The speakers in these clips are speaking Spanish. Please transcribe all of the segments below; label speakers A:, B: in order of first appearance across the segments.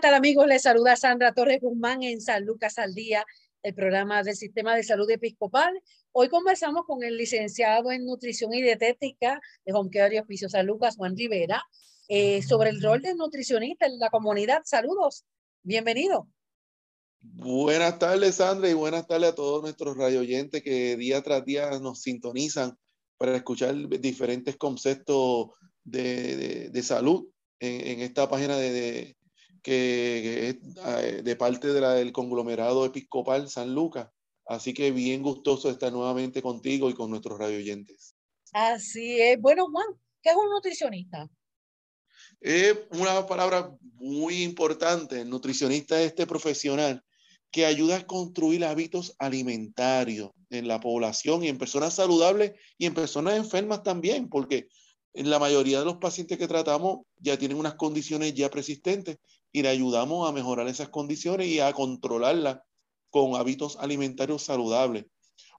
A: Tal amigos? Les saluda Sandra Torres Guzmán en San Lucas al Día, el programa del Sistema de Salud Episcopal. Hoy conversamos con el licenciado en Nutrición y Dietética de Home y Hospicio San Lucas, Juan Rivera, eh, sobre el rol del nutricionista en la comunidad. Saludos, bienvenido.
B: Buenas tardes, Sandra, y buenas tardes a todos nuestros radio oyentes que día tras día nos sintonizan para escuchar diferentes conceptos de, de, salud en, en, esta página de, que, es eh, de parte de la, del conglomerado episcopal San Lucas. Así que bien gustoso estar nuevamente contigo y con nuestros radioyentes.
A: Así es. Bueno, Juan, ¿qué es un nutricionista?
B: Es una palabra muy importante. El nutricionista es este profesional que ayuda a construir hábitos alimentarios en la población y en personas saludables y en personas enfermas también, porque en la mayoría de los pacientes que tratamos ya tienen unas condiciones ya persistentes y le ayudamos a mejorar esas condiciones y a controlarlas con hábitos alimentarios saludables.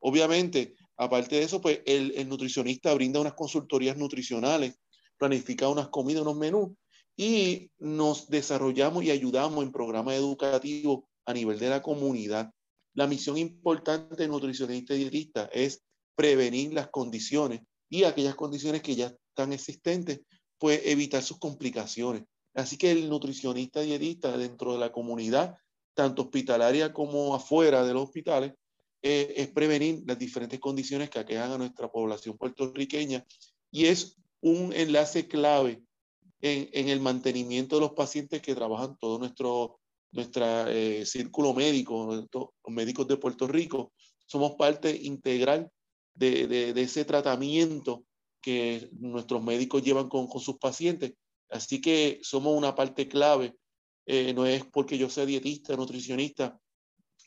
B: Obviamente, aparte de eso, pues el, nutricionista brinda unas consultorías nutricionales, planifica unas comidas, unos menús y nos desarrollamos y ayudamos en programas educativos a nivel de la comunidad. La misión importante del nutricionista y dietista es prevenir las condiciones y aquellas condiciones que ya están existentes, pues evitar sus complicaciones. Así que el nutricionista dietista dentro de la comunidad, tanto hospitalaria como afuera de los hospitales, eh, es prevenir las diferentes condiciones que aquejan a nuestra población puertorriqueña y es un enlace clave en, el mantenimiento de los pacientes que trabajan todo nuestro nuestra, eh, círculo médico, los médicos de Puerto Rico. Somos parte integral de, ese tratamiento que nuestros médicos llevan con sus pacientes Así que somos una parte clave. Eh, no es porque yo sea dietista, nutricionista,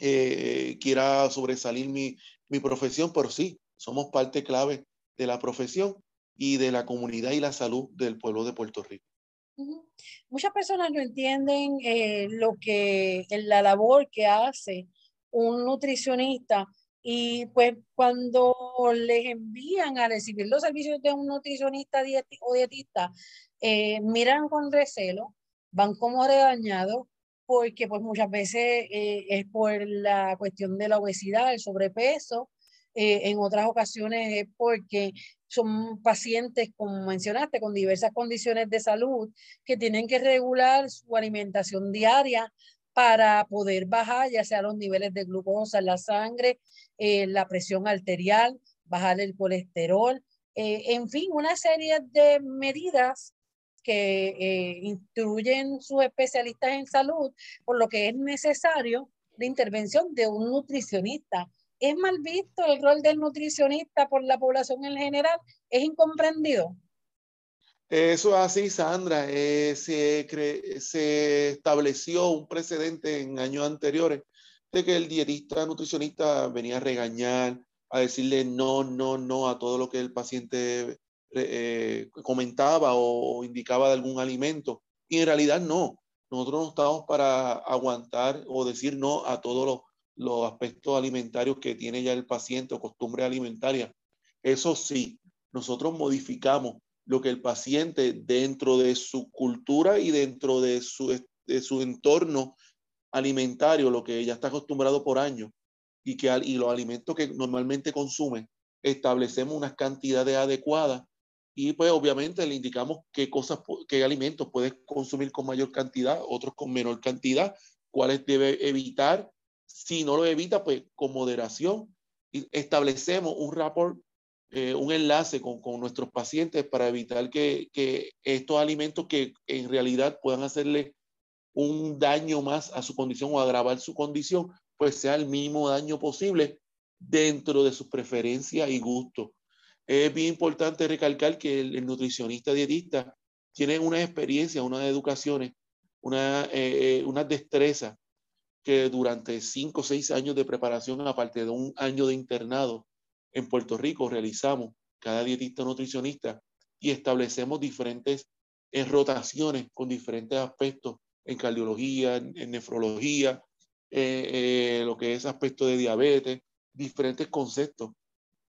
B: eh, quiera sobresalir mi, mi profesión, pero sí, somos parte clave de la profesión y de la comunidad y la salud del pueblo de Puerto Rico.
A: Muchas personas no entienden eh, lo que la labor que hace un nutricionista y pues cuando les envían a recibir los servicios de un nutricionista o dietista, eh, miran con recelo, van como regañados, porque pues muchas veces eh, es por la cuestión de la obesidad, el sobrepeso, eh, en otras ocasiones es porque son pacientes, como mencionaste, con diversas condiciones de salud que tienen que regular su alimentación diaria para poder bajar ya sea los niveles de glucosa en la sangre, la presión arterial, bajar el colesterol, en fin, una serie de medidas que eh, instruyen sus especialistas en salud, por lo que es necesario la intervención de un nutricionista. ¿Es mal visto el rol del nutricionista por la población en general? ¿Es incomprendido?
B: Eso es así, Sandra. Eh, se, se estableció un precedente en años anteriores de que el dietista nutricionista venía a regañar, a decirle no, no, no a todo lo que el paciente eh, comentaba o indicaba de algún alimento. Y en realidad no. Nosotros no estamos para aguantar o decir no a todos los, los aspectos alimentarios que tiene ya el paciente o costumbre alimentaria. Eso sí, nosotros modificamos lo que el paciente dentro de su cultura y dentro de su, de su entorno alimentario, lo que ya está acostumbrado por años, y, que, y los alimentos que normalmente consume, establecemos unas cantidades adecuadas y pues obviamente le indicamos qué cosas, qué alimentos puedes consumir con mayor cantidad, otros con menor cantidad, cuáles debe evitar. Si no lo evita, pues con moderación. Y establecemos un rapport, eh, un enlace con, con, nuestros pacientes para evitar que, que estos alimentos que en realidad puedan hacerle un daño más a su condición o agravar su condición, pues sea el mínimo daño posible dentro de sus preferencias y gustos. Es bien importante recalcar que el, nutricionista dietista tiene una experiencia, unas educaciones, una, eh, eh, una destreza que durante cinco o seis años de preparación, aparte de un año de internado en Puerto Rico, realizamos cada dietista nutricionista y establecemos diferentes rotaciones con diferentes aspectos en cardiología, en, nefrología, eh, lo que es aspecto de diabetes, diferentes conceptos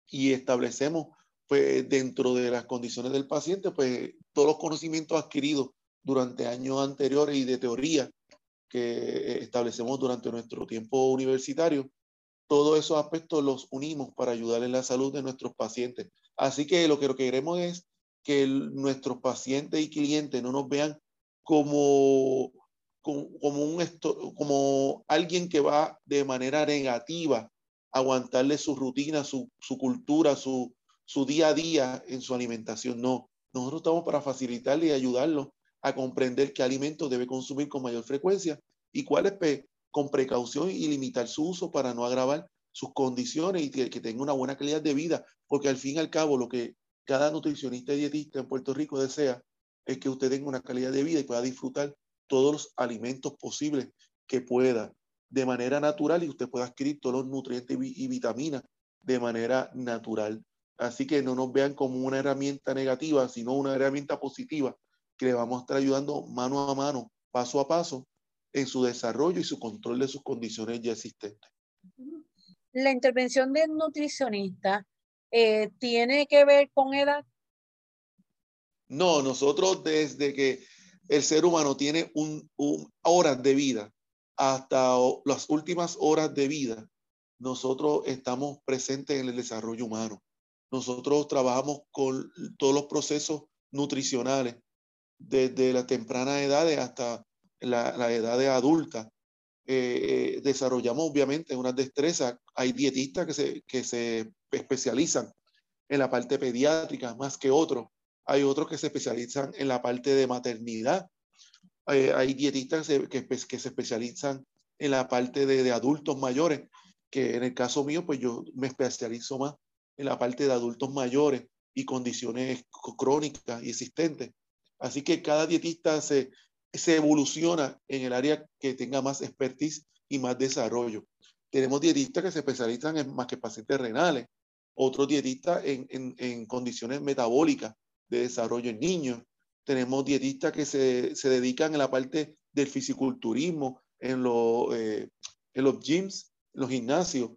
B: y establecemos pues dentro de las condiciones del paciente pues todos los conocimientos adquiridos durante años anteriores y de teoría que establecemos durante nuestro tiempo universitario, todos esos aspectos los unimos para ayudar en la salud de nuestros pacientes. Así que lo que queremos es que nuestros pacientes y clientes no nos vean como, como, un, como alguien que va de manera negativa a aguantarle su rutina, su, su cultura, su, su día a día en su alimentación. No, nosotros estamos para facilitarle y ayudarlo a comprender qué alimentos debe consumir con mayor frecuencia y cuáles con precaución y limitar su uso para no agravar sus condiciones y que, que, tenga una buena calidad de vida, porque al fin y al cabo lo que cada nutricionista y dietista en Puerto Rico desea es que usted tenga una calidad de vida y pueda disfrutar todos los alimentos posibles que pueda de manera natural y usted pueda adquirir todos los nutrientes y vitaminas de manera natural. Así que no nos vean como una herramienta negativa, sino una herramienta positiva que le vamos a estar ayudando mano a mano, paso a paso, en su desarrollo y su control de sus condiciones ya existentes.
A: La intervención del nutricionista eh, tiene que ver con edad.
B: No, nosotros desde que el ser humano tiene un, horas de vida hasta las últimas horas de vida, nosotros estamos presentes en el desarrollo humano. Nosotros trabajamos con todos los procesos nutricionales desde la temprana edad hasta la, la edad adulta. Eh, desarrollamos obviamente unas destrezas. Hay dietistas que se, que se especializan en la parte pediátrica más que otros. Hay otros que se especializan en la parte de maternidad. Eh, hay dietistas que, que, se especializan en la parte de, adultos mayores, que en el caso mío, pues yo me especializo más en la parte de adultos mayores y condiciones crónicas y existentes. Así que cada dietista se, evoluciona en el área que tenga más expertise y más desarrollo. Tenemos dietistas que se especializan en más que pacientes renales, otros dietistas en, en condiciones metabólicas de desarrollo en niños. Tenemos dietistas que se, se dedican en la parte del fisiculturismo, en, lo, eh, en los gyms, en los gimnasios.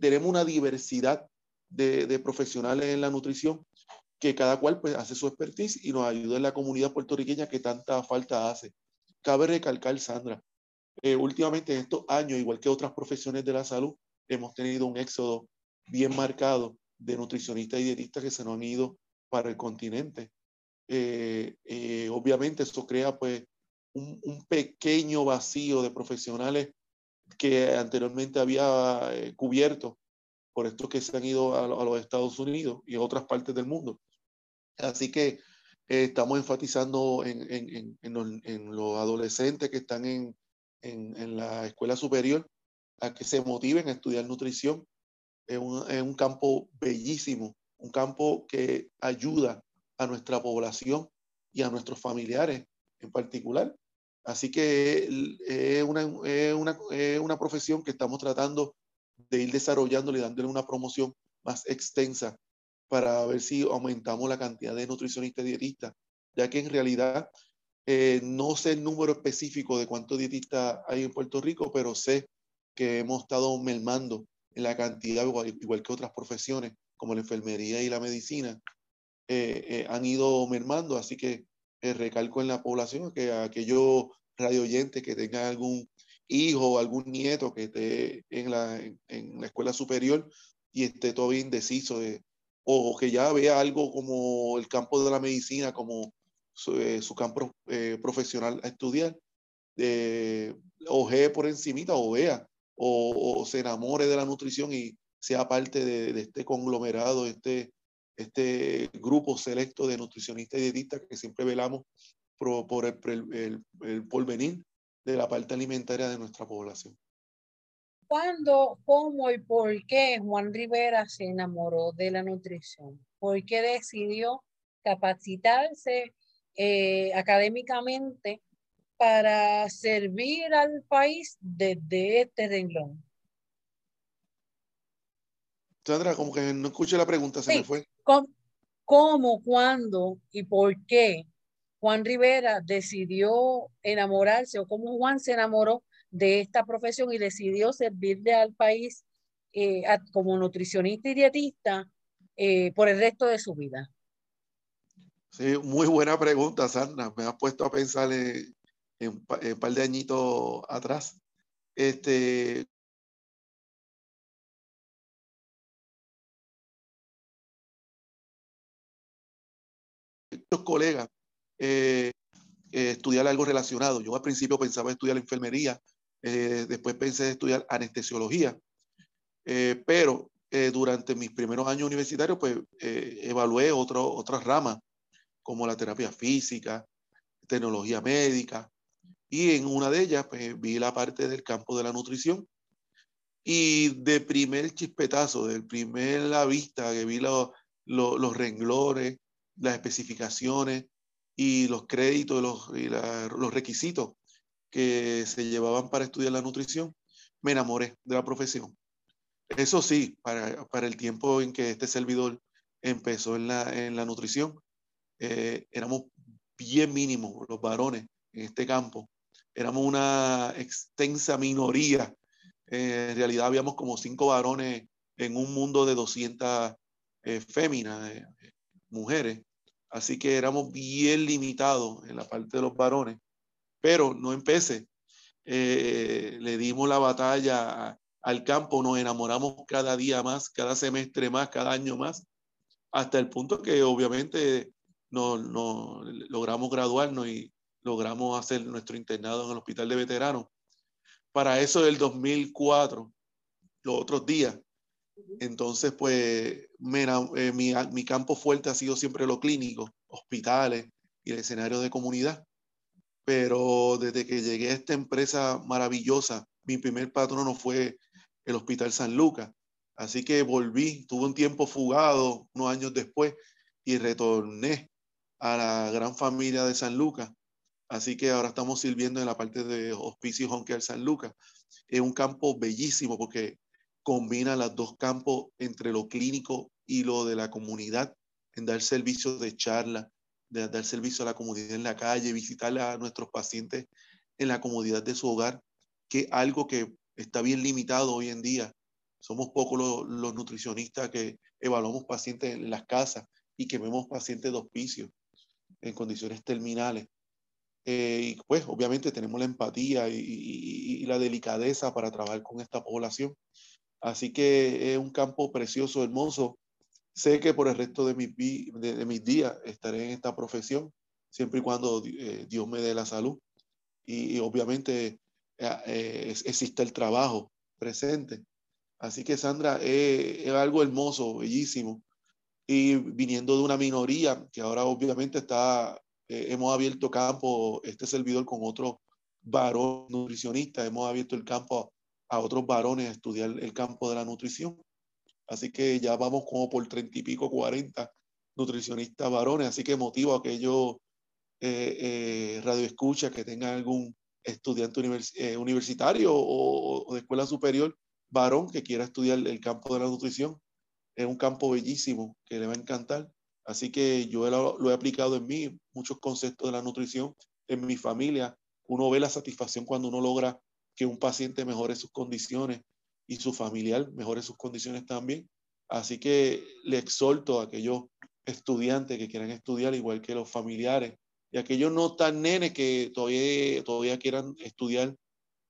B: Tenemos una diversidad de, profesionales en la nutrición que cada cual pues hace su expertise y nos ayuda en la comunidad puertorriqueña que tanta falta hace. Cabe recalcar, Sandra, eh, últimamente en estos años, igual que otras profesiones de la salud, hemos tenido un éxodo bien marcado de nutricionistas y dietistas que se nos han ido para el continente. Eh, eh, obviamente eso crea pues un, un, pequeño vacío de profesionales que anteriormente había cubierto por estos que se han ido a, los Estados Unidos y a otras partes del mundo. Así que eh, estamos enfatizando en, en, en, los, en, los, adolescentes que están en, la escuela superior a que se motiven a estudiar nutrición. Es un, un campo bellísimo, un campo que ayuda a nuestra población y a nuestros familiares en particular. Así que es una, es una, es una profesión que estamos tratando de ir desarrollándole y dándole una promoción más extensa para ver si aumentamos la cantidad de nutricionistas y dietistas, ya que en realidad eh, no sé el número específico de cuántos dietistas hay en Puerto Rico, pero sé que hemos estado mermando en la cantidad, igual, que otras profesiones como la enfermería y la medicina, eh, eh, han ido mermando, así que recalco en la población que aquellos radio oyentes que tengan algún hijo o algún nieto que esté en la, en, la escuela superior y esté todavía indeciso de, o que ya vea algo como el campo de la medicina, como su, eh, campo eh, profesional a estudiar, eh, oje por encimita o vea, o, se enamore de la nutrición y sea parte de, este conglomerado, este, este grupo selecto de nutricionistas y dietistas que siempre velamos por, el, el porvenir de la parte alimentaria de nuestra población.
A: ¿Cuándo, cómo y por qué Juan Rivera se enamoró de la nutrición? ¿Por qué decidió capacitarse eh, académicamente para servir al país desde este renglón?
B: Sandra, como que no escuché la pregunta, se me fue.
A: ¿Cómo, cuándo y por qué Juan Rivera decidió enamorarse o cómo Juan se enamoró de esta profesión y decidió servirle al país eh, como nutricionista y dietista eh, por el resto de su vida?
B: Sí, muy buena pregunta, Sandra. Me has puesto a pensar en, un par de añitos atrás. Este, muchos colegas eh, eh, estudiar algo relacionado. Yo al principio pensaba estudiar enfermería, eh, después pensé estudiar anestesiología, pero durante mis primeros años universitarios, pues evalué otro, otras ramas, como la terapia física, tecnología médica, y en una de ellas, pues vi la parte del campo de la nutrición. Y de primer chispetazo, del primer la vista que vi los renglones, las especificaciones y los créditos los, y los requisitos que se llevaban para estudiar la nutrición, me enamoré de la profesión. Eso sí, para, para el tiempo en que este servidor empezó en la, en la nutrición, eh, éramos bien mínimos los varones en este campo. Éramos una extensa minoría. Eh, en realidad habíamos como cinco varones en un mundo de 200 eh, féminas, mujeres. Así que éramos bien limitados en la parte de los varones, pero no empecé. Eh, le dimos la batalla al campo, nos enamoramos cada día más, cada semestre más, cada año más, hasta el punto que obviamente no, no logramos graduarnos y logramos hacer nuestro internado en el hospital de veteranos. Para eso del 2004, los otros días, entonces, pues, eh, mi, campo fuerte ha sido siempre lo clínico, hospitales y el escenario de comunidad. Pero desde que llegué a esta empresa maravillosa, mi primer patrono fue el Hospital San Lucas. Así que volví, tuve un tiempo fugado unos años después y retorné a la gran familia de San Lucas. Así que ahora estamos sirviendo en la parte de Hospicio Home San Lucas. Es un campo bellísimo porque combina los dos campos entre lo clínico y lo de la comunidad, en dar servicio de charla, de dar servicio a la comunidad en la calle, visitar a nuestros pacientes en la comodidad de su hogar, que algo que está bien limitado hoy en día. Somos pocos los, nutricionistas que evaluamos pacientes en las casas y que vemos pacientes de hospicio en condiciones terminales. Eh, y pues obviamente tenemos la empatía y, la delicadeza para trabajar con esta población. Así que es un campo precioso, hermoso. Sé que por el resto de mis, de, días estaré en esta profesión, siempre y cuando eh, Dios me dé la salud. Y, obviamente eh, eh, existe el trabajo presente. Así que Sandra, es algo hermoso, bellísimo. Y viniendo de una minoría, que ahora obviamente está, hemos abierto campo, este servidor con otro varón nutricionista, hemos abierto el campo a otros varones a estudiar el campo de la nutrición. Así que ya vamos como por treinta y pico, cuarenta nutricionistas varones, así que motivo a aquellos eh, eh, radioescuchas que tengan algún estudiante eh, universitario o, de escuela superior varón que quiera estudiar el campo de la nutrición. Es un campo bellísimo que le va a encantar. Así que yo lo, lo he aplicado en mí, muchos conceptos de la nutrición, en mi familia. Uno ve la satisfacción cuando uno logra que un paciente mejore sus condiciones y su familiar mejore sus condiciones también. Así que le exhorto a aquellos estudiantes que quieran estudiar, igual que los familiares, y aquellos no tan nenes que todavía, todavía quieran estudiar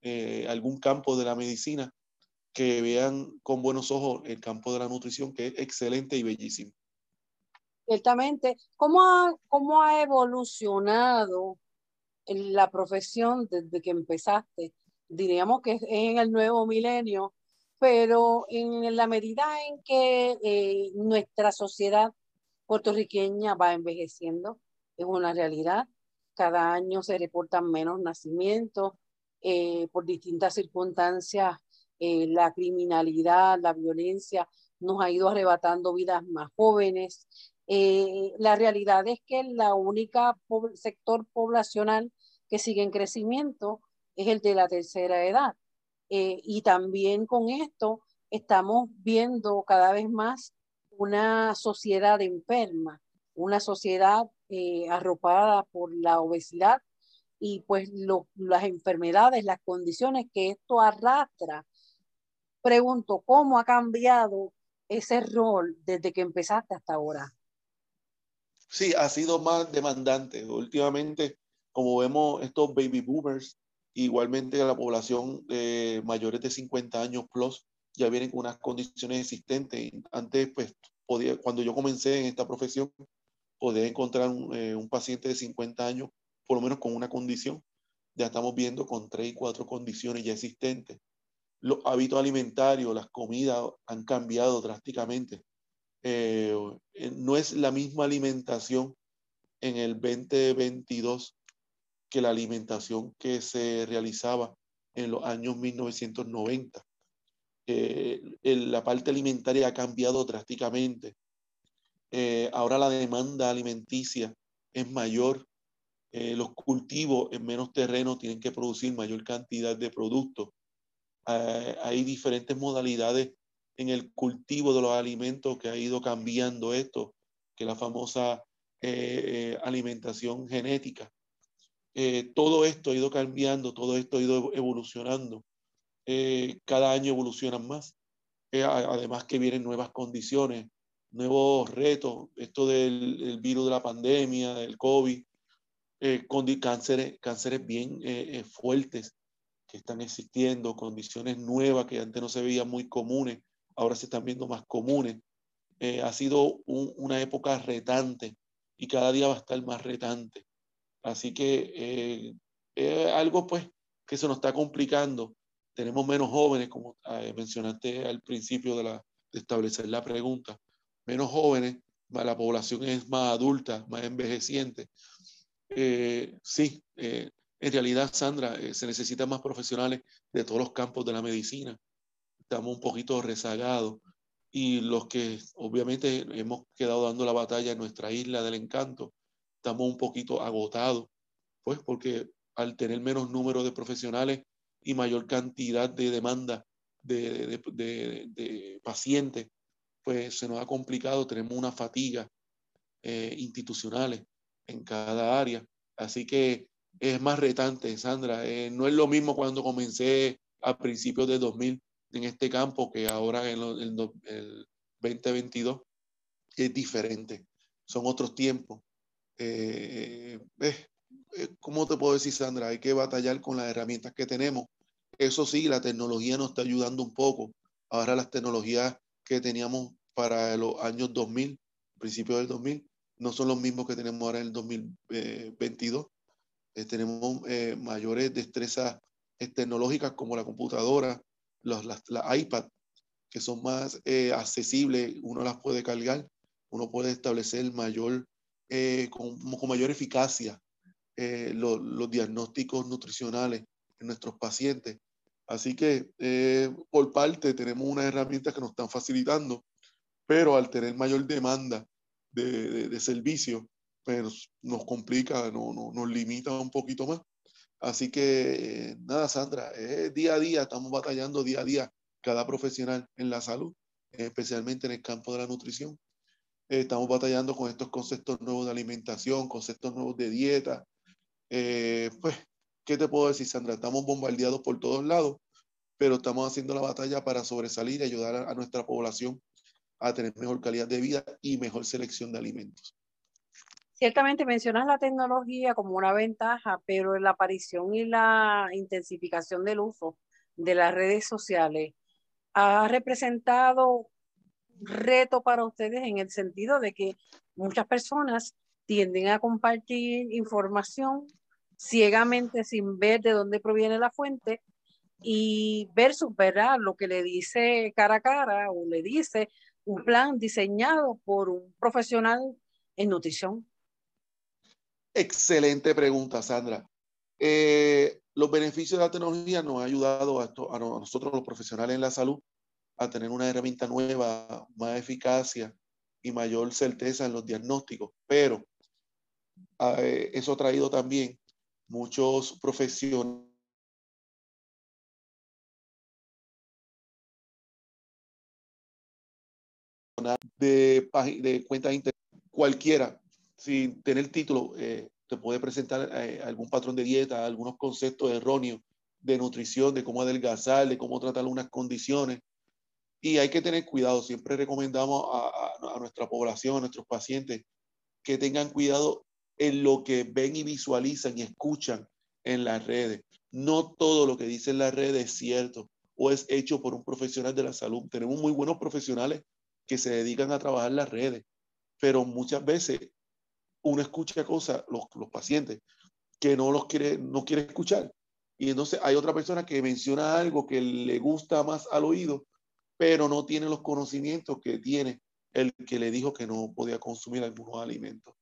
B: eh, algún campo de la medicina, que vean con buenos ojos el campo de la nutrición, que es excelente y bellísimo.
A: Ciertamente, ¿cómo ha, cómo ha evolucionado la profesión desde que empezaste? Diríamos que es en el nuevo milenio, pero en la medida en que eh, nuestra sociedad puertorriqueña va envejeciendo, es una realidad. Cada año se reportan menos nacimientos eh, por distintas circunstancias eh, la criminalidad, la violencia nos ha ido arrebatando vidas más jóvenes. La realidad es que la única sector poblacional que sigue en crecimiento es el de la tercera edad. Eh, y también con esto estamos viendo cada vez más una sociedad enferma, una sociedad arropada por la obesidad y pues las enfermedades, las condiciones que esto arrastra. Pregunto, ¿cómo ha cambiado ese rol desde que empezaste hasta ahora?
B: Sí, ha sido más demandante. Últimamente, como vemos estos baby boomers, igualmente la población de mayores de 50 años plus, ya vienen con unas condiciones existentes. Antes, pues, podía, cuando yo comencé en esta profesión, podía encontrar un, eh, un paciente de 50 años por lo menos con una condición. Ya estamos viendo con tres y cuatro condiciones ya existentes. Los hábitos alimentarios, las comidas han cambiado drásticamente. Eh, eh, no es la misma alimentación en el 2022 que la alimentación que se realizaba en los años 1990. Eh, la parte alimentaria ha cambiado drásticamente. ahora la demanda alimenticia es mayor eh, los cultivos en menos terreno tienen que producir mayor cantidad de productos. Eh, hay diferentes modalidades en el cultivo de los alimentos que ha ido cambiando esto, que la famosa eh, alimentación genética. Todo esto ha ido cambiando, todo esto ha ido evolucionando. cada año evolucionan más. además que vienen nuevas condiciones, nuevos retos. Esto del virus de la pandemia, del COVID, eh, con cánceres, cánceres bien eh, eh, fuertes que están existiendo, condiciones nuevas que antes no se veían muy comunes, ahora se están viendo más comunes. ha sido una época retante y cada día va a estar más retante. Así que es algo pues que se nos está complicando. Tenemos menos jóvenes, como mencionaste al principio de, la, establecer la pregunta, menos jóvenes, la población es más adulta, más envejeciente. Eh, sí, eh, en realidad, Sandra, eh, se necesitan más profesionales de todos los campos de la medicina. Estamos un poquito rezagados y los que obviamente hemos quedado dando la batalla en nuestra isla del encanto, estamos un poquito agotados, pues porque al tener menos número de profesionales y mayor cantidad de demanda de, de, de, pacientes, pues se nos ha complicado, tenemos una fatiga institucionales en cada área. Así que es más retante, Sandra. Eh, no es lo mismo cuando comencé a principios de 2000 en este campo que ahora en, el 2022 es diferente. Son otros tiempos. Eh, eh, ¿Cómo te puedo decir, Sandra? Hay que batallar con las herramientas que tenemos. Eso sí, la tecnología nos está ayudando un poco. Ahora las tecnologías que teníamos para los años 2000, principios del 2000, no son los mismos que tenemos ahora en el 2022. Eh, tenemos eh, mayores destrezas eh, tecnológicas como la computadora, los, las, iPad, que son más accesibles, uno las puede cargar, uno puede establecer mayor, con, con, mayor eficacia los, los diagnósticos nutricionales en nuestros pacientes. Así que por parte tenemos unas herramientas que nos están facilitando, pero al tener mayor demanda de, de, servicio, pues nos complica, no, nos limita un poquito más. Así que nada, Sandra, día a día, estamos batallando día a día cada profesional en la salud, especialmente en el campo de la nutrición. Estamos batallando con estos conceptos nuevos de alimentación, conceptos nuevos de dieta. Eh, pues, ¿qué te puedo decir, Sandra? Estamos bombardeados por todos lados, pero estamos haciendo la batalla para sobresalir y ayudar a nuestra población a tener mejor calidad de vida y mejor selección de alimentos.
A: Ciertamente mencionas la tecnología como una ventaja, pero la aparición y la intensificación del uso de las redes sociales ha representado reto para ustedes en el sentido de que muchas personas tienden a compartir información ciegamente sin ver de dónde proviene la fuente y versus, ¿verdad? Lo que le dice cara a cara o le dice un plan diseñado por un profesional en nutrición?
B: Excelente pregunta, Sandra. Eh, los beneficios de la tecnología nos ha ayudado a, a, nosotros los profesionales en la salud a tener una herramienta nueva, más eficacia y mayor certeza en los diagnósticos, pero eh, eso ha traído también muchos profesionales de, de cuentas cualquiera, sin tener título, eh, te puede presentar eh, algún patrón de dieta, algunos conceptos erróneos de nutrición, de cómo adelgazar, de cómo tratar unas condiciones. Y hay que tener cuidado. Siempre recomendamos a, a nuestra población, a nuestros pacientes, que tengan cuidado en lo que ven y visualizan y escuchan en las redes. No todo lo que dicen las redes es cierto o es hecho por un profesional de la salud. Tenemos muy buenos profesionales que se dedican a trabajar las redes, pero muchas veces uno escucha cosas, los, los pacientes, que no los quiere, no quiere escuchar. Y entonces hay otra persona que menciona algo que le gusta más al oído, pero no tiene los conocimientos que tiene el que le dijo que no podía consumir algunos alimentos.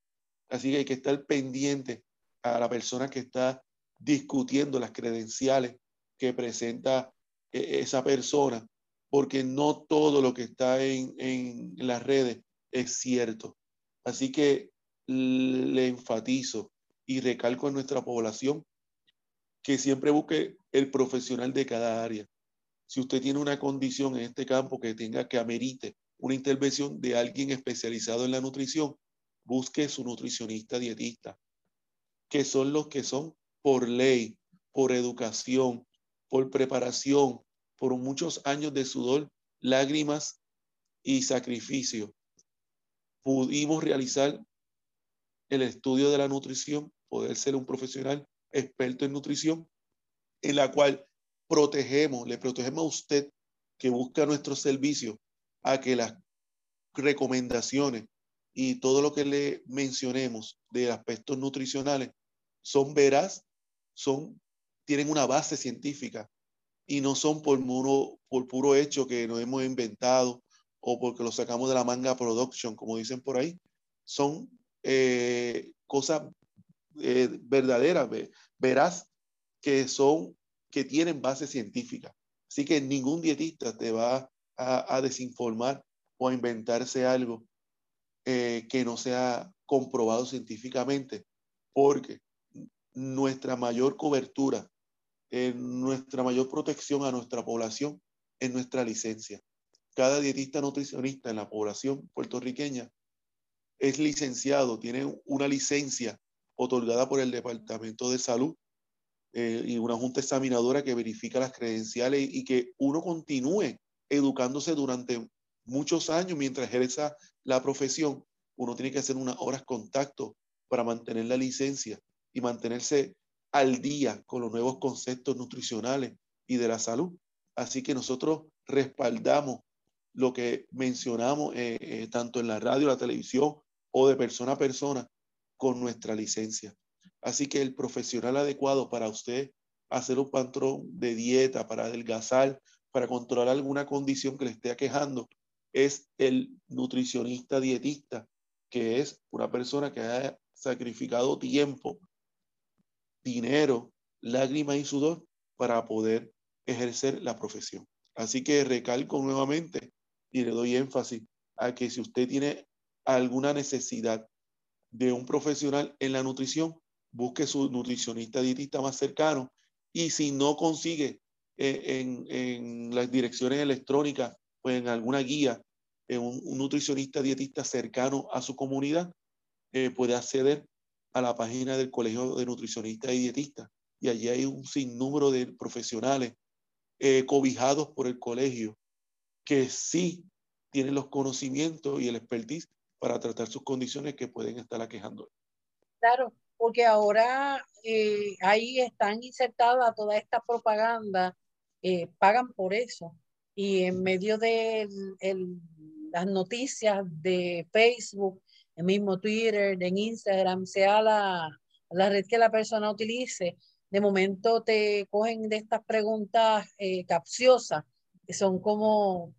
B: Así que hay que estar pendiente a la persona que está discutiendo las credenciales que presenta eh, esa persona, porque no todo lo que está en, en las redes es cierto. Así que le enfatizo y recalco en nuestra población que siempre busque el profesional de cada área. Si usted tiene una condición en este campo que tenga que amerite una intervención de alguien especializado en la nutrición, busque su nutricionista dietista, que son los que son por ley, por educación, por preparación, por muchos años de sudor, lágrimas y sacrificio. Pudimos realizar el estudio de la nutrición, poder ser un profesional experto en nutrición, en la cual protegemos, le protegemos a usted que busca nuestro servicio a que las recomendaciones y todo lo que le mencionemos de aspectos nutricionales son veraz, son, tienen una base científica y no son por, muro, por puro hecho que nos hemos inventado o porque lo sacamos de la manga production, como dicen por ahí. Son eh, cosas eh, verdaderas, verás, que son, que tienen base científica. Así que ningún dietista te va a, desinformar o a inventarse algo eh, que no sea comprobado científicamente, porque nuestra mayor cobertura, nuestra mayor protección a nuestra población es nuestra licencia. Cada dietista nutricionista en la población puertorriqueña es licenciado, tiene una licencia otorgada por el Departamento de Salud eh, y una junta examinadora que verifica las credenciales y, que uno continúe educándose durante muchos años mientras ejerza la profesión. Uno tiene que hacer unas horas contacto para mantener la licencia y mantenerse al día con los nuevos conceptos nutricionales y de la salud. Así que nosotros respaldamos lo que mencionamos eh, eh, tanto en la radio, la televisión o de persona a persona con nuestra licencia. Así que el profesional adecuado para usted hacer un patrón de dieta, para adelgazar, para controlar alguna condición que le esté aquejando, es el nutricionista dietista, que es una persona que ha sacrificado tiempo, dinero, lágrimas y sudor para poder ejercer la profesión. Así que recalco nuevamente y le doy énfasis a que si usted tiene alguna necesidad de un profesional en la nutrición, busque su nutricionista dietista más cercano y si no consigue eh, en, las direcciones electrónicas o en alguna guía, en un, nutricionista dietista cercano a su comunidad, eh, puede acceder a la página del Colegio de Nutricionistas y Dietistas. Y allí hay un sinnúmero de profesionales eh, cobijados por el colegio que sí tienen los conocimientos y el expertise para tratar sus condiciones que pueden estar aquejando.
A: Claro, porque ahora eh, ahí están insertadas toda esta propaganda, eh, pagan por eso. Y en medio de las noticias de Facebook, el mismo Twitter, en Instagram, sea la, la red que la persona utilice, de momento te cogen de estas preguntas eh, capciosas, que son como,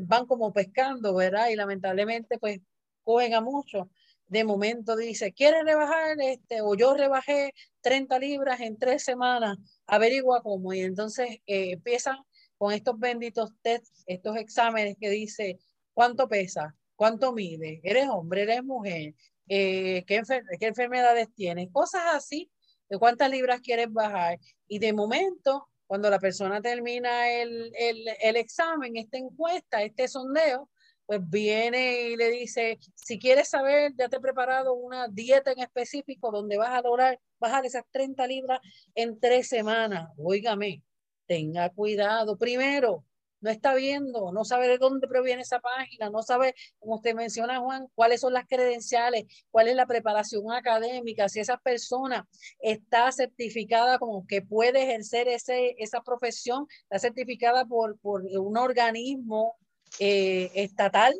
A: van como pescando, ¿verdad? Y lamentablemente, pues cogen a mucho. De momento dice, ¿quieres rebajar? Este, o yo rebajé 30 libras en tres semanas, averigua cómo. Y entonces eh, empiezan con estos benditos tests, estos exámenes que dice cuánto pesa, cuánto mide, eres hombre, eres mujer, eh, ¿qué, qué enfermedades tienes, cosas así, de cuántas libras quieres bajar. Y de momento, cuando la persona termina el, el, el examen, esta encuesta, este sondeo, pues viene y le dice, si quieres saber, ya te he preparado una dieta en específico donde vas a lograr bajar esas 30 libras en tres semanas. Óigame, tenga cuidado. Primero, no está viendo, no sabe de dónde proviene esa página, no sabe, como usted menciona, Juan, cuáles son las credenciales, cuál es la preparación académica, si esa persona está certificada como que puede ejercer ese, esa profesión, está certificada por, por un organismo eh, estatal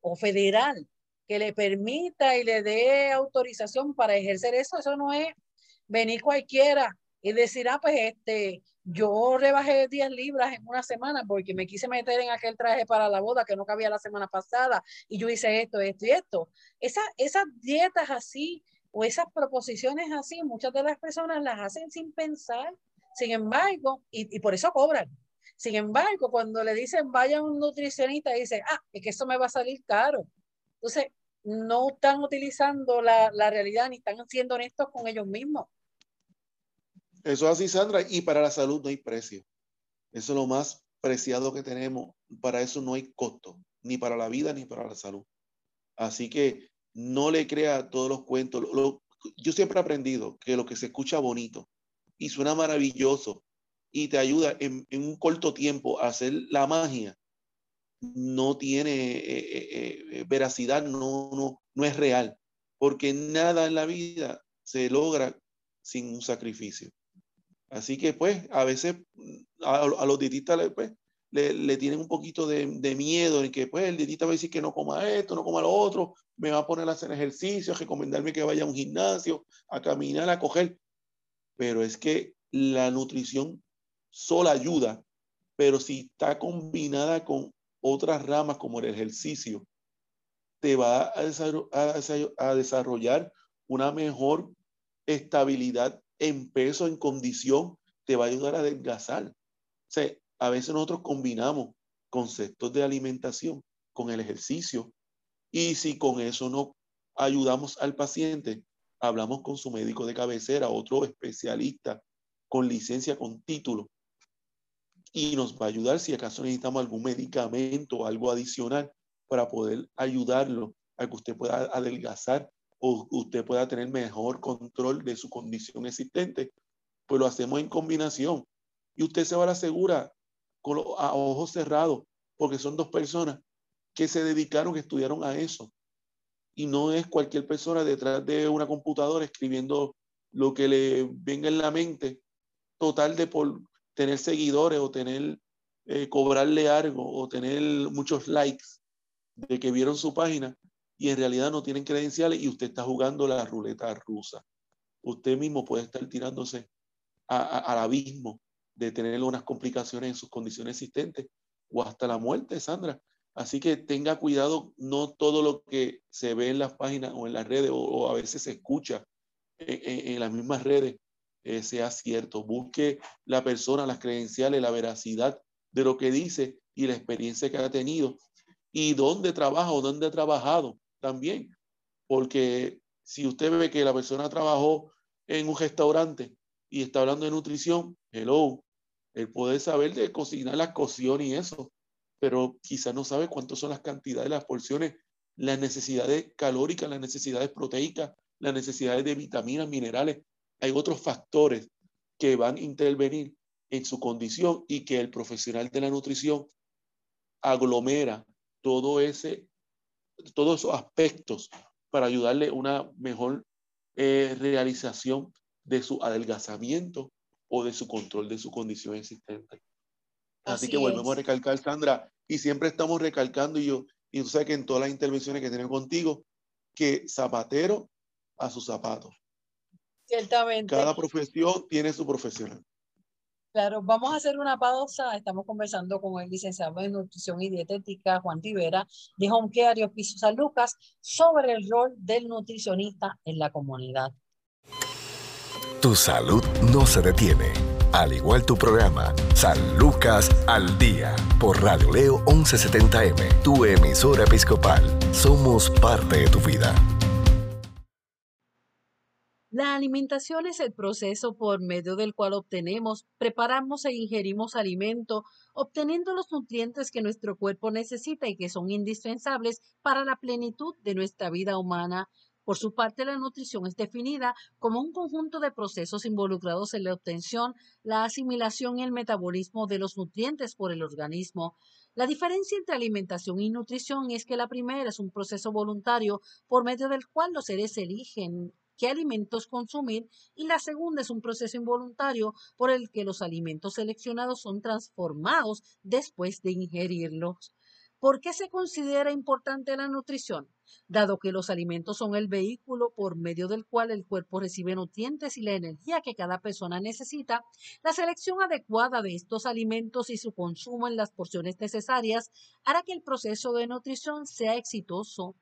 A: o federal que le permita y le dé autorización para ejercer eso, eso no es venir cualquiera y decir, ah, pues este, yo rebajé 10 libras en una semana porque me quise meter en aquel traje para la boda que no cabía la semana pasada y yo hice esto, esto y esto. Esa, esas dietas así o esas proposiciones así, muchas de las personas las hacen sin pensar, sin embargo, y, y por eso cobran. Sin embargo, cuando le dicen vaya a un nutricionista, dice, ah, es que eso me va a salir caro. Entonces, no están utilizando la, la realidad ni están siendo honestos con ellos mismos.
B: Eso es así, Sandra, y para la salud no hay precio. Eso es lo más preciado que tenemos. Para eso no hay costo, ni para la vida ni para la salud. Así que no le crea todos los cuentos. yo siempre he aprendido que lo que se escucha bonito y suena maravilloso y te ayuda en, un corto tiempo a hacer la magia, no tiene eh, eh, eh, veracidad, no, no, no es real, porque nada en la vida se logra sin un sacrificio. Así que pues a veces a, los dietistas pues, le, tienen un poquito de, miedo en que pues el dietista va a decir que no coma esto, no coma lo otro, me va a poner a hacer ejercicio, a recomendarme que vaya a un gimnasio, a caminar, a coger. Pero es que la nutrición sola ayuda, pero si está combinada con otras ramas como el ejercicio, te va a desarrollar una mejor estabilidad en peso, en condición, te va a ayudar a adelgazar. A veces nosotros combinamos conceptos de alimentación con el ejercicio y si con eso no ayudamos al paciente, hablamos con su médico de cabecera, otro especialista con licencia, con título, y nos va a ayudar si acaso necesitamos algún medicamento o algo adicional para poder ayudarlo a que usted pueda adelgazar o usted pueda tener mejor control de su condición existente. Pues lo hacemos en combinación y usted se va a la segura con a ojos cerrados porque son dos personas que se dedicaron, que estudiaron a eso. Y no es cualquier persona detrás de una computadora escribiendo lo que le venga en la mente, total de por tener seguidores o tener, eh, cobrarle algo o tener muchos likes de que vieron su página y en realidad no tienen credenciales y usted está jugando la ruleta rusa. Usted mismo puede estar tirándose al abismo de tener unas complicaciones en sus condiciones existentes o hasta la muerte, Sandra. Así que tenga cuidado, no todo lo que se ve en las páginas o en las redes o, a veces se escucha en, las mismas redes eh, sea cierto. Busque la persona, las credenciales, la veracidad de lo que dice y la experiencia que ha tenido y dónde trabaja o dónde ha trabajado también. Porque si usted ve que la persona trabajó en un restaurante y está hablando de nutrición, hello, él puede saber de cocinar la cocción y eso, pero quizás no sabe cuántas son las cantidades, las porciones, las necesidades calóricas, las necesidades proteicas, las necesidades de vitaminas, minerales hay otros factores que van a intervenir en su condición y que el profesional de la nutrición aglomera todo ese, todos esos aspectos para ayudarle una mejor eh, realización de su adelgazamiento o de su control de su condición existente. Así, que volvemos a recalcar, Sandra, y siempre estamos recalcando, y yo, y tú sabes que en todas las intervenciones que tenemos contigo, que zapatero a sus zapatos.
A: Ciertamente.
B: Cada profesión tiene su profesional.
A: Claro, vamos a hacer una pausa. Estamos conversando con el licenciado en nutrición y dietética Juan Rivera de Home Care Hospicio San Lucas sobre el rol del nutricionista en la comunidad.
C: Tu salud no se detiene. Al igual tu programa, San Lucas al Día, por Radio Leo 1170M, tu emisora episcopal. Somos parte de tu vida.
A: La alimentación es el proceso por medio del cual obtenemos, preparamos e ingerimos alimento, obteniendo los nutrientes que nuestro cuerpo necesita y que son indispensables para la plenitud de nuestra vida humana. Por su parte, la nutrición es definida como un conjunto de procesos involucrados en la obtención, la asimilación y el metabolismo de los nutrientes por el organismo. La diferencia entre alimentación y nutrición es que la primera es un proceso voluntario por medio del cual los seres eligen qué alimentos consumir y la segunda es un proceso involuntario por el que los alimentos seleccionados son transformados después de ingerirlos. ¿Por qué se considera importante la nutrición? Dado que los alimentos son el vehículo por medio del cual el cuerpo recibe nutrientes y la energía que cada persona necesita, la selección adecuada de estos alimentos y su consumo en las porciones necesarias hará que el proceso de nutrición sea exitoso.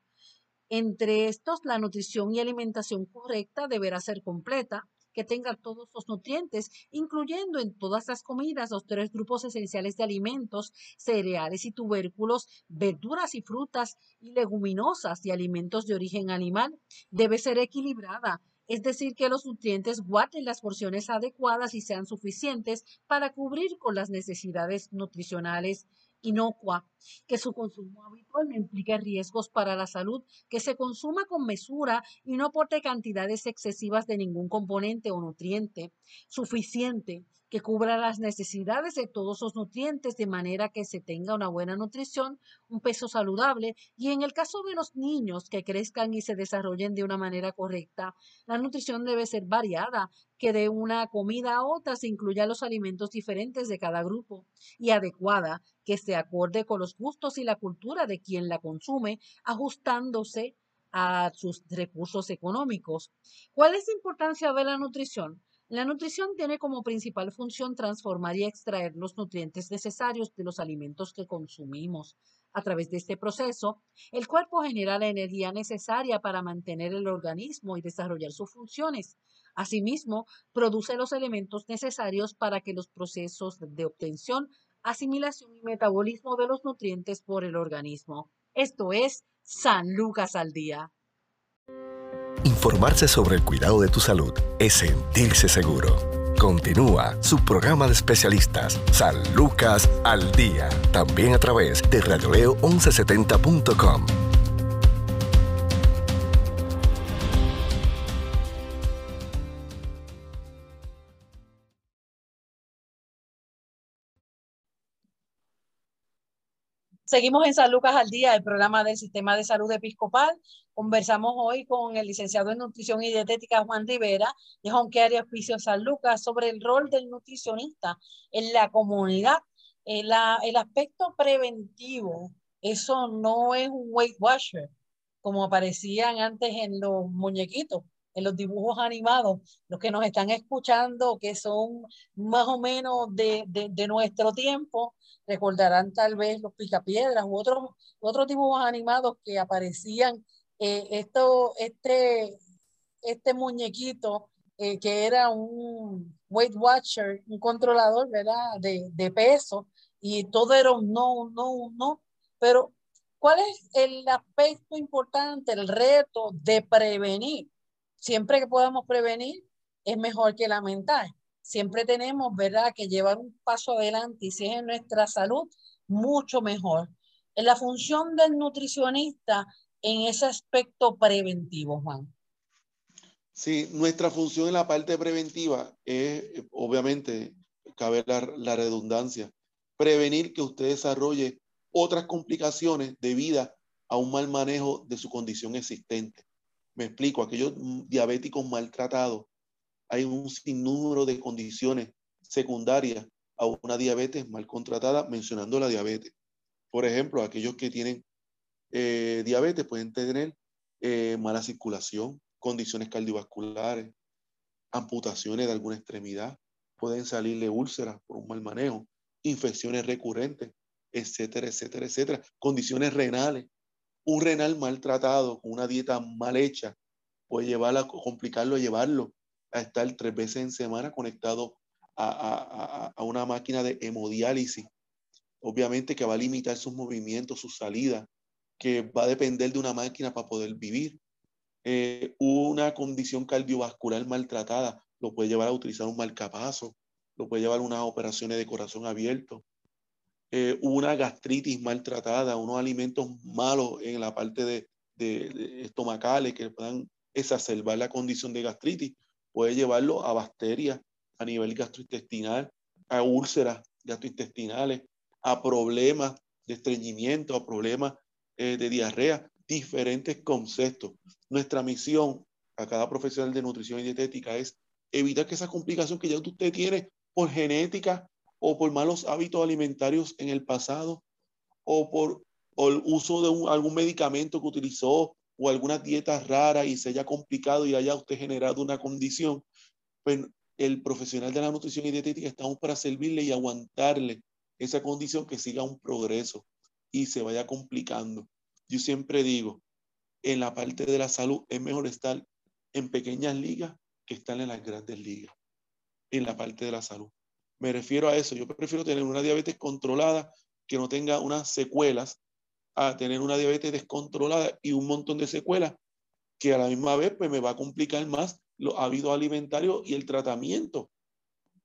A: Entre estos, la nutrición y alimentación correcta deberá ser completa, que tenga todos los nutrientes, incluyendo en todas las comidas los tres grupos esenciales de alimentos, cereales y tubérculos, verduras y frutas y leguminosas y alimentos de origen animal, debe ser equilibrada. Es decir, que los nutrientes guarden las porciones adecuadas y sean suficientes para cubrir con las necesidades nutricionales inocua, que su consumo habitual no implique riesgos para la salud, que se consuma con mesura y no aporte cantidades excesivas de ningún componente o nutriente suficiente, que cubra las necesidades de todos los nutrientes de manera que se tenga una buena nutrición, un peso saludable y en el caso de los niños que crezcan y se desarrollen de una manera correcta, la nutrición debe ser variada, que de una comida a otra se incluyan los alimentos diferentes de cada grupo y adecuada, que se acorde con los gustos y la cultura de quien la consume, ajustándose a sus recursos económicos. ¿Cuál es la importancia de la nutrición? La nutrición tiene como principal función transformar y extraer los nutrientes necesarios de los alimentos que consumimos. A través de este proceso, el cuerpo genera la energía necesaria para mantener el organismo y desarrollar sus funciones. Asimismo, produce los elementos necesarios para que los procesos de obtención, asimilación y metabolismo de los nutrientes por el organismo. Esto es San Lucas al Día.
C: Informarse sobre el cuidado de tu salud es sentirse seguro. Continúa su programa de especialistas, San Lucas al Día, también a través de radioleo1170.com.
A: Seguimos en San Lucas al Día, el programa del Sistema de Salud Episcopal. Conversamos hoy con el licenciado en Nutrición y Dietética Juan Rivera de Home Hospicio San Lucas sobre el rol del nutricionista en la comunidad. El, el aspecto preventivo, eso no es un Weight Watcher, como aparecían antes en los muñequitos en los dibujos animados, los que nos están escuchando, que son más o menos de, de, nuestro tiempo, recordarán tal vez los picapiedras u otros, otros dibujos animados que aparecían. Eh, esto, este, este muñequito eh, que era un Weight Watcher, un controlador, ¿verdad? De, de peso, y todo era un no, un no, un no. Pero, ¿cuál es el aspecto importante, el reto de prevenir? Siempre que podamos prevenir, es mejor que lamentar. Siempre tenemos, ¿verdad?, que llevar un paso adelante y si es en nuestra salud, mucho mejor. En la función del nutricionista en ese aspecto preventivo, Juan.
B: Sí, nuestra función en la parte preventiva es, obviamente, cabe la, la redundancia, prevenir que usted desarrolle otras complicaciones debidas a un mal manejo de su condición existente. Me explico, aquellos diabéticos maltratados, hay un sinnúmero de condiciones secundarias a una diabetes mal contratada, mencionando la diabetes. Por ejemplo, aquellos que tienen eh, diabetes pueden tener eh, mala circulación, condiciones cardiovasculares, amputaciones de alguna extremidad, pueden salirle úlceras por un mal manejo, infecciones recurrentes, etcétera, etcétera, etcétera, condiciones renales un renal maltratado con una dieta mal hecha puede llevarla, complicarlo, llevarlo a estar tres veces en semana conectado a, una máquina de hemodiálisis. Obviamente que va a limitar sus movimientos, sus salidas, que va a depender de una máquina para poder vivir. Eh, una condición cardiovascular maltratada lo puede llevar a utilizar un marcapaso, lo puede llevar a unas operaciones de corazón abierto. Eh, una gastritis maltratada, unos alimentos malos en la parte de, de estomacales que puedan exacerbar la condición de gastritis, puede llevarlo a bacterias a nivel gastrointestinal, a úlceras gastrointestinales, a problemas de estreñimiento, a problemas eh, de diarrea, diferentes conceptos. Nuestra misión a cada profesional de nutrición y dietética es evitar que esa complicación que ya usted tiene por genética o por malos hábitos alimentarios en el pasado o por, el uso de algún medicamento que utilizó o alguna dieta rara y se haya complicado y haya usted generado una condición, pues el profesional de la nutrición y dietética estamos para servirle y aguantarle esa condición que siga un progreso y se vaya complicando. Yo siempre digo, en la parte de la salud es mejor estar en pequeñas ligas que estar en las grandes ligas, en la parte de la salud. Me refiero a eso, yo prefiero tener una diabetes controlada que no tenga unas secuelas a tener una diabetes descontrolada y un montón de secuelas que a la misma vez pues me va a complicar más los hábitos alimentarios y el tratamiento.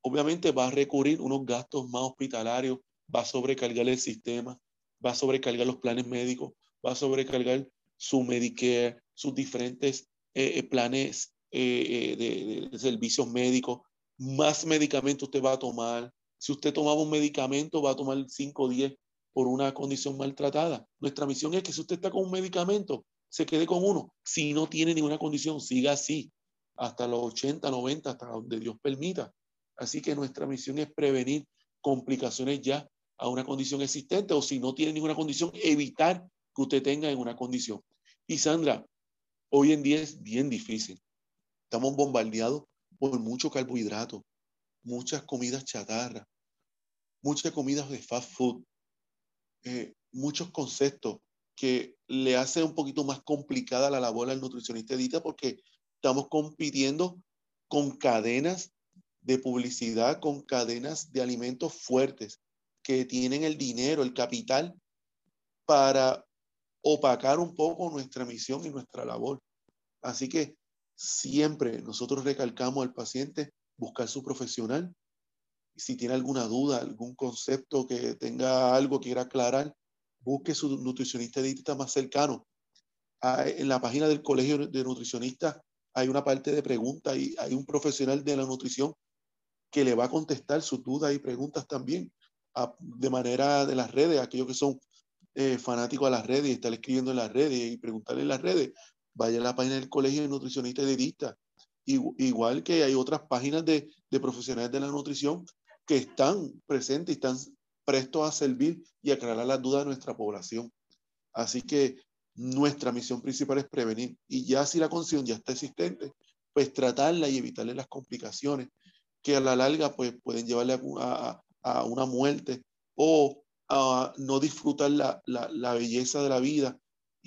B: Obviamente va a recurrir unos gastos más hospitalarios, va a sobrecargar el sistema, va a sobrecargar los planes médicos, va a sobrecargar su Medicare, sus diferentes eh, eh, planes eh, de, de, servicios médicos, más medicamentos usted va a tomar. Si usted tomaba un medicamento, va a tomar 5 o 10 por una condición maltratada. Nuestra misión es que si usted está con un medicamento, se quede con uno. Si no tiene ninguna condición, siga así, hasta los 80, 90, hasta donde Dios permita. Así que nuestra misión es prevenir complicaciones ya a una condición existente o si no tiene ninguna condición, evitar que usted tenga en una condición. Y Sandra, hoy en día es bien difícil. Estamos bombardeados por mucho carbohidrato, muchas comidas chatarra, muchas comidas de fast food, eh, muchos conceptos que le hacen un poquito más complicada la labor al nutricionista edita porque estamos compitiendo con cadenas de publicidad, con cadenas de alimentos fuertes que tienen el dinero, el capital para opacar un poco nuestra misión y nuestra labor. Así que siempre nosotros recalcamos al paciente buscar su profesional, si tiene alguna duda, algún concepto que tenga algo que quiera aclarar, busque su nutricionista dietista más cercano. Ah, en la página del Colegio de Nutricionistas hay una parte de preguntas y hay un profesional de la nutrición que le va a contestar sus dudas y preguntas también de manera de las redes, aquellos que son eh, fanáticos a las redes y están escribiendo en las redes y preguntarle en las redes, vaya a la página del Colegio de Nutricionistas Dietistas. Igual que hay otras páginas de, de profesionales de la nutrición que están presentes y están prestos a servir y aclarar las dudas de nuestra población. Así que nuestra misión principal es prevenir. Y ya si la condición ya está existente, pues tratarla y evitarle las complicaciones que a la larga pues, pueden llevarle a, a, una muerte o a no disfrutar la, la, la belleza de la vida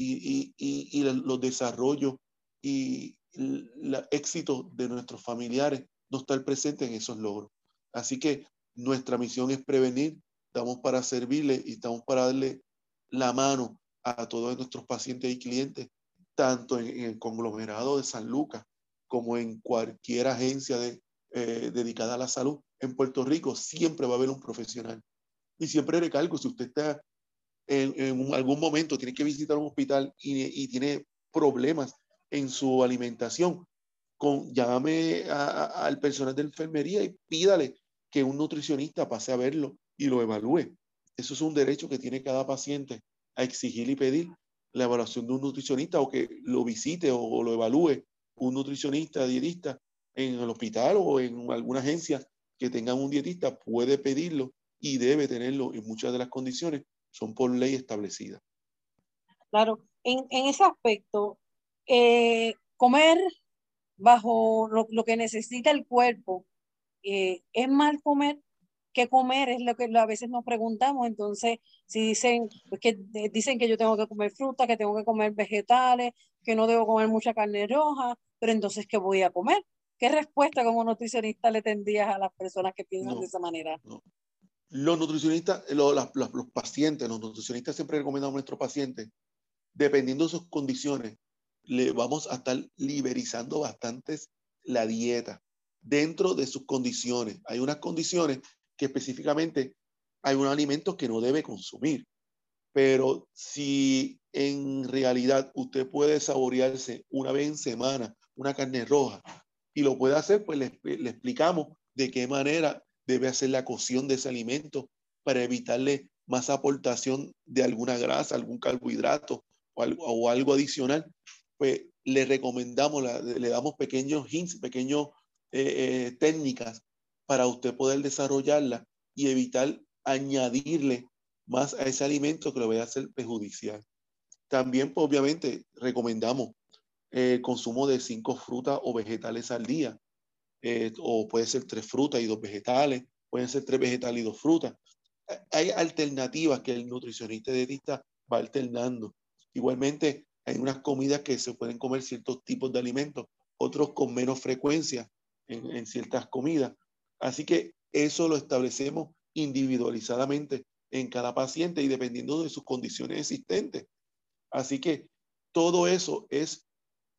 B: y, y, y, los desarrollos y el éxito de nuestros familiares, no estar presente en esos logros. Así que nuestra misión es prevenir, estamos para servirle y estamos para darle la mano a todos nuestros pacientes y clientes, tanto en, el conglomerado de San Lucas como en cualquier agencia de, eh, dedicada a la salud. En Puerto Rico siempre va a haber un profesional. Y siempre recalco, si usted está en, algún momento, tiene que visitar un hospital y, tiene problemas en su alimentación, con, llame al personal de enfermería y pídale que un nutricionista pase a verlo y lo evalúe. Eso es un derecho que tiene cada paciente a exigir y pedir la evaluación de un nutricionista o que lo visite o, lo evalúe un nutricionista, dietista en el hospital o en alguna agencia que tenga un dietista, puede pedirlo y debe tenerlo en muchas de las condiciones, son por ley establecidas.
A: Claro, en, en ese aspecto, eh, comer bajo lo, lo, que necesita el cuerpo eh, es mal comer que comer es lo que a veces nos preguntamos. Entonces, si dicen pues que dicen que yo tengo que comer fruta, que tengo que comer vegetales, que no debo comer mucha carne roja, pero entonces, ¿qué voy a comer? ¿Qué respuesta como nutricionista le tendrías a las personas que piensan de esa manera?
B: Los nutricionistas, los, pacientes, los nutricionistas siempre recomendamos a nuestros pacientes, dependiendo de sus condiciones, le vamos a estar liberizando bastante la dieta dentro de sus condiciones. Hay unas condiciones que específicamente hay unos alimentos que no debe consumir. Pero si en realidad usted puede saborearse una vez en semana una carne roja y lo puede hacer, pues le, explicamos de qué manera debe hacer la cocción de ese alimento para evitarle más aportación de alguna grasa, algún carbohidrato o algo, o algo adicional. Pues le recomendamos, le damos pequeños hints, pequeños eh, eh, técnicas para usted poder desarrollarla y evitar añadirle más a ese alimento que lo vaya a hacer perjudicial. También, pues, obviamente, recomendamos el consumo de cinco frutas o vegetales al día. Eh, o puede ser tres frutas y dos vegetales, pueden ser tres vegetales y dos frutas. Hay alternativas que el nutricionista dietista va alternando. Igualmente, hay unas comidas que se pueden comer ciertos tipos de alimentos, otros con menos frecuencia en, en ciertas comidas. Así que eso lo establecemos individualizadamente en cada paciente y dependiendo de sus condiciones existentes. Así que todo eso es,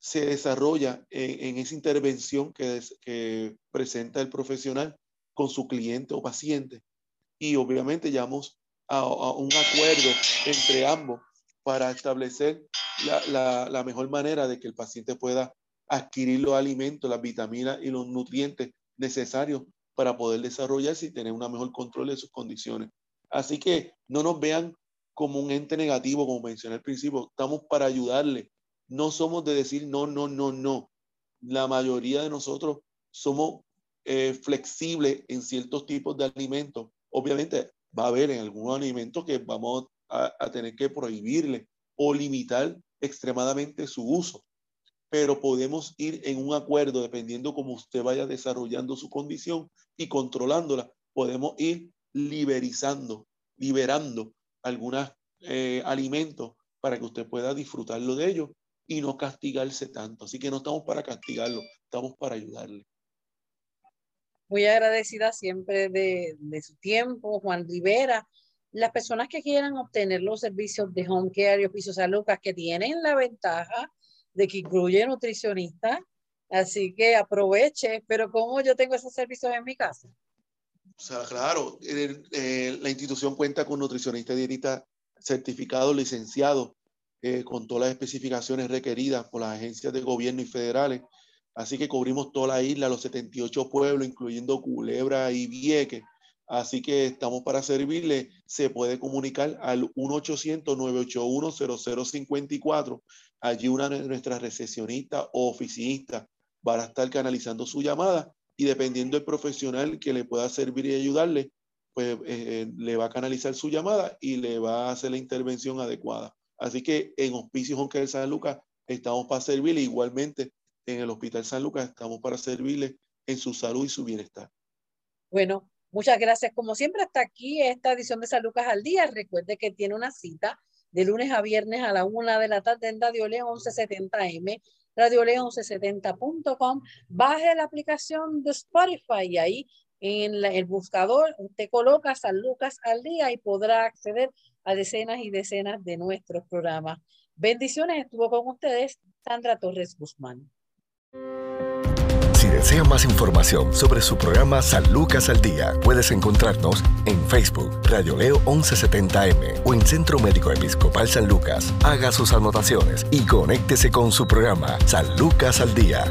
B: se desarrolla en, esa intervención que, presenta el profesional con su cliente o paciente. Y obviamente llegamos a, un acuerdo entre ambos para establecer la, la, mejor manera de que el paciente pueda adquirir los alimentos, las vitaminas y los nutrientes necesarios para poder desarrollarse y tener un mejor control de sus condiciones. Así que no nos vean como un ente negativo, como mencioné al principio, estamos para ayudarle. No somos de decir no, no, no, no. La mayoría de nosotros somos eh, flexibles en ciertos tipos de alimentos. Obviamente va a haber en algunos alimentos que vamos a, tener que prohibirle o limitar extremadamente su uso pero podemos ir en un acuerdo dependiendo cómo usted vaya desarrollando su condición y controlándola. Podemos ir liberizando, liberando algunos eh, alimentos para que usted pueda disfrutarlo de ellos y no castigarse tanto. Así que no estamos para castigarlo, estamos para ayudarle.
A: Muy agradecida siempre de, de su tiempo, Juan Rivera. Las personas que quieran obtener los servicios de home care y oficios a Lucas que tienen la ventaja de que incluye nutricionista, así que aproveche, pero ¿cómo yo tengo esos servicios en mi casa?
B: O sea, claro, eh, la institución cuenta con nutricionista dietista certificado, licenciado, eh, con todas las especificaciones requeridas por las agencias de gobierno y federales. Así que cubrimos toda la isla, los 78 pueblos, incluyendo Culebra y Vieques. Así que estamos para servirle. Se puede comunicar al 1-800-981-0054. Allí una de nuestras recesionistas o oficinistas va a estar canalizando su llamada y dependiendo del profesional que le pueda servir y ayudarle, pues eh, eh, le va a canalizar su llamada y le va a hacer la intervención adecuada. Así que en Hospicio Jonquel San Lucas estamos para servirle. Igualmente en el Hospital San Lucas estamos para servirle en su salud y su bienestar.
A: Bueno, Muchas gracias. Como siempre, hasta aquí esta edición de San Lucas al Día. Recuerde que tiene una cita de lunes a viernes a la una de la tarde en Radio León 1170M, radioleón1170.com. Baje la aplicación de Spotify y ahí en el buscador usted coloca San Lucas al Día y podrá acceder a decenas y decenas de nuestros programas. Bendiciones. Estuvo con ustedes Sandra Torres Guzmán
C: desea más información sobre su programa San Lucas al Día, puedes encontrarnos en Facebook, Radio Leo 1170M o en Centro Médico Episcopal San Lucas. Haga sus anotaciones y conéctese con su programa San Lucas al Día.